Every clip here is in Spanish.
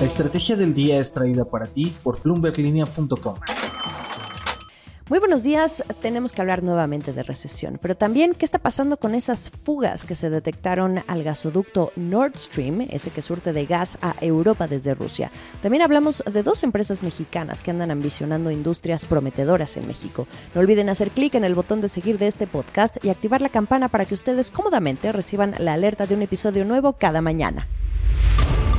La estrategia del día es traída para ti por bloomberglinea.com. Muy buenos días. Tenemos que hablar nuevamente de recesión, pero también qué está pasando con esas fugas que se detectaron al gasoducto Nord Stream, ese que surte de gas a Europa desde Rusia. También hablamos de dos empresas mexicanas que andan ambicionando industrias prometedoras en México. No olviden hacer clic en el botón de seguir de este podcast y activar la campana para que ustedes cómodamente reciban la alerta de un episodio nuevo cada mañana.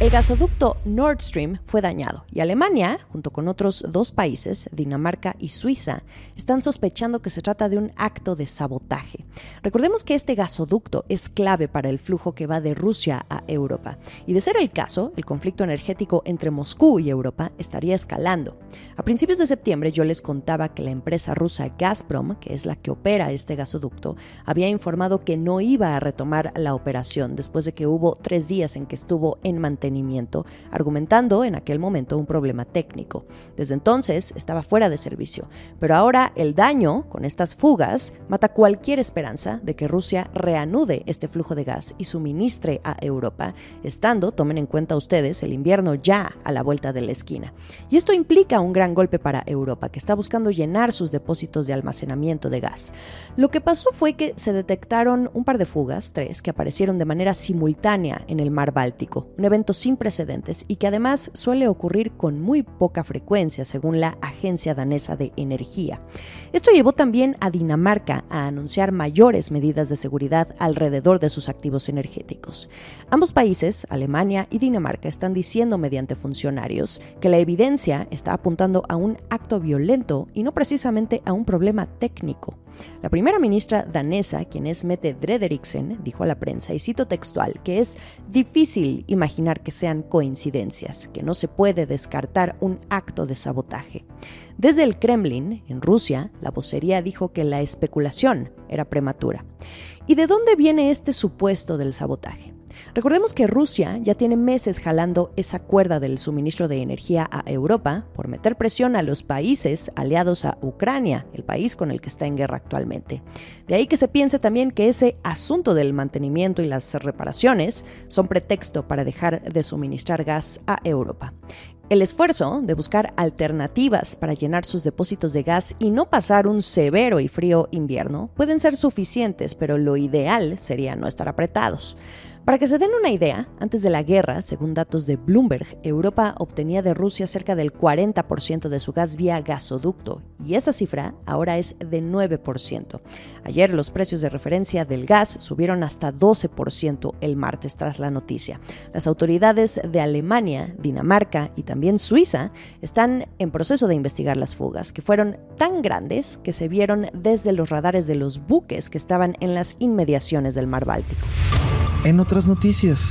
El gasoducto Nord Stream fue dañado y Alemania, junto con otros dos países, Dinamarca y Suiza, están sospechando que se trata de un acto de sabotaje. Recordemos que este gasoducto es clave para el flujo que va de Rusia a Europa y de ser el caso, el conflicto energético entre Moscú y Europa estaría escalando. A principios de septiembre yo les contaba que la empresa rusa Gazprom, que es la que opera este gasoducto, había informado que no iba a retomar la operación después de que hubo tres días en que estuvo en mantenimiento argumentando en aquel momento un problema técnico. Desde entonces estaba fuera de servicio, pero ahora el daño con estas fugas mata cualquier esperanza de que Rusia reanude este flujo de gas y suministre a Europa, estando, tomen en cuenta ustedes, el invierno ya a la vuelta de la esquina. Y esto implica un gran golpe para Europa, que está buscando llenar sus depósitos de almacenamiento de gas. Lo que pasó fue que se detectaron un par de fugas, tres, que aparecieron de manera simultánea en el mar Báltico, un evento sin precedentes y que además suele ocurrir con muy poca frecuencia, según la Agencia Danesa de Energía. Esto llevó también a Dinamarca a anunciar mayores medidas de seguridad alrededor de sus activos energéticos. Ambos países, Alemania y Dinamarca, están diciendo mediante funcionarios que la evidencia está apuntando a un acto violento y no precisamente a un problema técnico. La primera ministra danesa, quien es Mette Frederiksen, dijo a la prensa, y cito textual, que es difícil imaginar que sean coincidencias, que no se puede descartar un acto de sabotaje. Desde el Kremlin, en Rusia, la vocería dijo que la especulación era prematura. ¿Y de dónde viene este supuesto del sabotaje? Recordemos que Rusia ya tiene meses jalando esa cuerda del suministro de energía a Europa por meter presión a los países aliados a Ucrania, el país con el que está en guerra actualmente. De ahí que se piense también que ese asunto del mantenimiento y las reparaciones son pretexto para dejar de suministrar gas a Europa. El esfuerzo de buscar alternativas para llenar sus depósitos de gas y no pasar un severo y frío invierno pueden ser suficientes, pero lo ideal sería no estar apretados. Para que se den una idea, antes de la guerra, según datos de Bloomberg, Europa obtenía de Rusia cerca del 40% de su gas vía gasoducto y esa cifra ahora es de 9%. Ayer los precios de referencia del gas subieron hasta 12% el martes tras la noticia. Las autoridades de Alemania, Dinamarca y también Suiza están en proceso de investigar las fugas, que fueron tan grandes que se vieron desde los radares de los buques que estaban en las inmediaciones del mar Báltico. En otras noticias.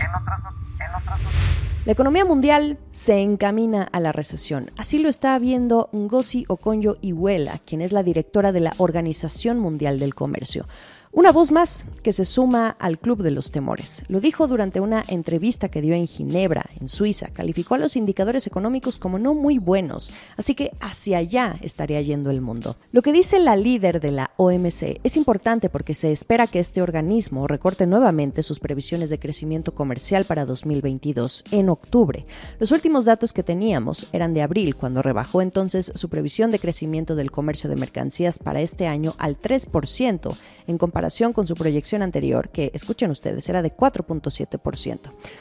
La economía mundial se encamina a la recesión. Así lo está viendo Ngozi Okonjo-Iweala, quien es la directora de la Organización Mundial del Comercio. Una voz más que se suma al Club de los Temores. Lo dijo durante una entrevista que dio en Ginebra, en Suiza. Calificó a los indicadores económicos como no muy buenos, así que hacia allá estaría yendo el mundo. Lo que dice la líder de la OMC es importante porque se espera que este organismo recorte nuevamente sus previsiones de crecimiento comercial para 2022 en octubre. Los últimos datos que teníamos eran de abril, cuando rebajó entonces su previsión de crecimiento del comercio de mercancías para este año al 3% en comparación con su proyección anterior, que, escuchen ustedes, era de 4.7%.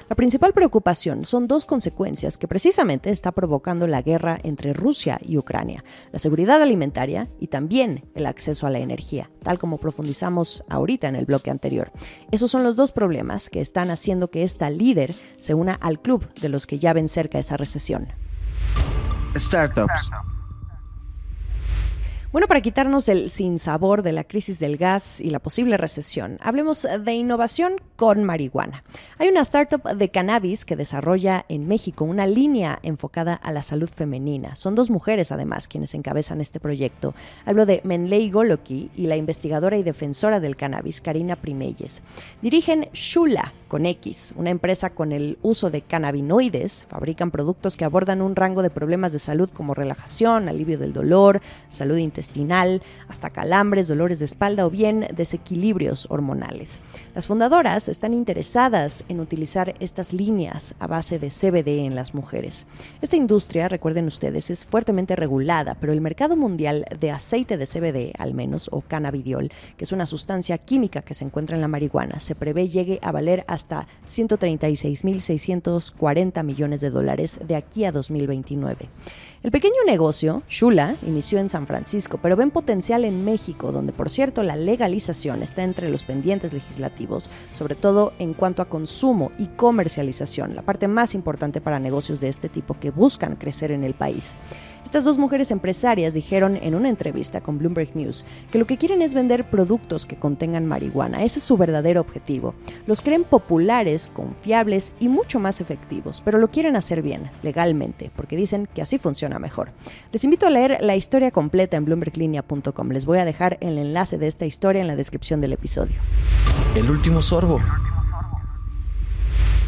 La principal preocupación son dos consecuencias que precisamente está provocando la guerra entre Rusia y Ucrania, la seguridad alimentaria y también el acceso a la energía, tal como profundizamos ahorita en el bloque anterior. Esos son los dos problemas que están haciendo que esta líder se una al club de los que ya ven cerca esa recesión. Startups. Bueno, para quitarnos el sinsabor de la crisis del gas y la posible recesión, hablemos de innovación con marihuana. Hay una startup de cannabis que desarrolla en México una línea enfocada a la salud femenina. Son dos mujeres, además, quienes encabezan este proyecto. Hablo de Menley Goloki y la investigadora y defensora del cannabis, Karina Primeyes. Dirigen Shula, con X, una empresa con el uso de cannabinoides. Fabrican productos que abordan un rango de problemas de salud como relajación, alivio del dolor, salud intestinal, hasta calambres, dolores de espalda o bien desequilibrios hormonales. Las fundadoras están interesadas en utilizar estas líneas a base de CBD en las mujeres. Esta industria, recuerden ustedes, es fuertemente regulada, pero el mercado mundial de aceite de CBD, al menos, o cannabidiol, que es una sustancia química que se encuentra en la marihuana, se prevé llegue a valer hasta 136.640 millones de dólares de aquí a 2029. El pequeño negocio, Shula, inició en San Francisco, pero ven potencial en México, donde por cierto la legalización está entre los pendientes legislativos, sobre todo en cuanto a consumo y comercialización, la parte más importante para negocios de este tipo que buscan crecer en el país. Estas dos mujeres empresarias dijeron en una entrevista con Bloomberg News que lo que quieren es vender productos que contengan marihuana. Ese es su verdadero objetivo. Los creen populares, confiables y mucho más efectivos, pero lo quieren hacer bien, legalmente, porque dicen que así funciona mejor. Les invito a leer la historia completa en bloomberglinea.com. Les voy a dejar el enlace de esta historia en la descripción del episodio. El último sorbo.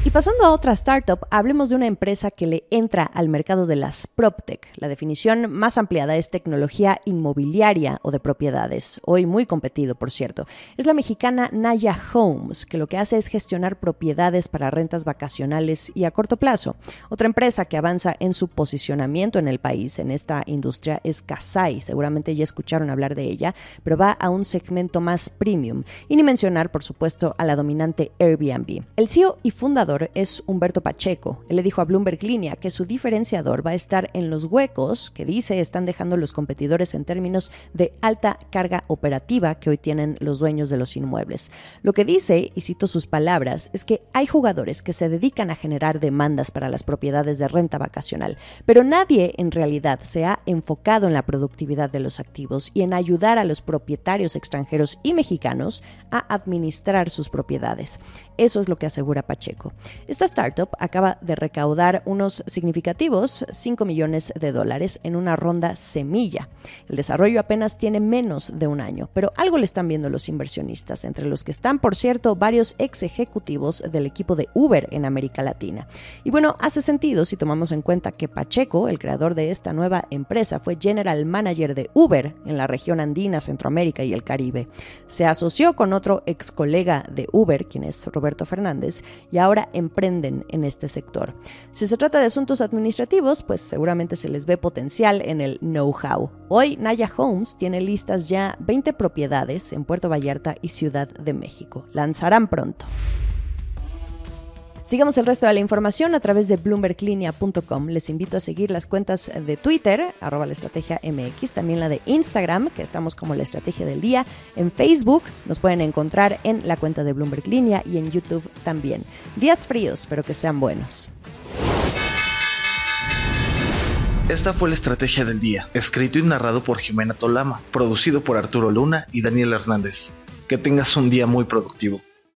Y pasando a otra startup, hablemos de una empresa que le entra al mercado de las PropTech. La definición más ampliada es tecnología inmobiliaria o de propiedades, hoy muy competido, por cierto. Es la mexicana Naya Homes, que lo que hace es gestionar propiedades para rentas vacacionales y a corto plazo. Otra empresa que avanza en su posicionamiento en el país en esta industria es Kasai. Seguramente ya escucharon hablar de ella, pero va a un segmento más premium. Y ni mencionar, por supuesto, a la dominante Airbnb. El CEO y fundador es Humberto Pacheco. Él le dijo a Bloomberg Línea que su diferenciador va a estar en los huecos que dice están dejando los competidores en términos de alta carga operativa que hoy tienen los dueños de los inmuebles. Lo que dice, y cito sus palabras, es que hay jugadores que se dedican a generar demandas para las propiedades de renta vacacional, pero nadie en realidad se ha enfocado en la productividad de los activos y en ayudar a los propietarios extranjeros y mexicanos a administrar sus propiedades. Eso es lo que asegura Pacheco. Esta startup acaba de recaudar unos significativos 5 millones de dólares en una ronda semilla. El desarrollo apenas tiene menos de un año, pero algo le están viendo los inversionistas, entre los que están, por cierto, varios ex ejecutivos del equipo de Uber en América Latina. Y bueno, hace sentido si tomamos en cuenta que Pacheco, el creador de esta nueva empresa, fue general manager de Uber en la región andina, Centroamérica y el Caribe. Se asoció con otro ex colega de Uber, quien es Roberto Fernández, y ahora emprenden en este sector. Si se trata de asuntos administrativos, pues seguramente se les ve potencial en el know-how. Hoy Naya Homes tiene listas ya 20 propiedades en Puerto Vallarta y Ciudad de México. Lanzarán pronto. Sigamos el resto de la información a través de bloomberglinea.com. Les invito a seguir las cuentas de Twitter, arroba la estrategia MX, también la de Instagram, que estamos como la estrategia del día. En Facebook nos pueden encontrar en la cuenta de Bloomberg Línea y en YouTube también. Días fríos, pero que sean buenos. Esta fue la estrategia del día, escrito y narrado por Jimena Tolama, producido por Arturo Luna y Daniel Hernández. Que tengas un día muy productivo.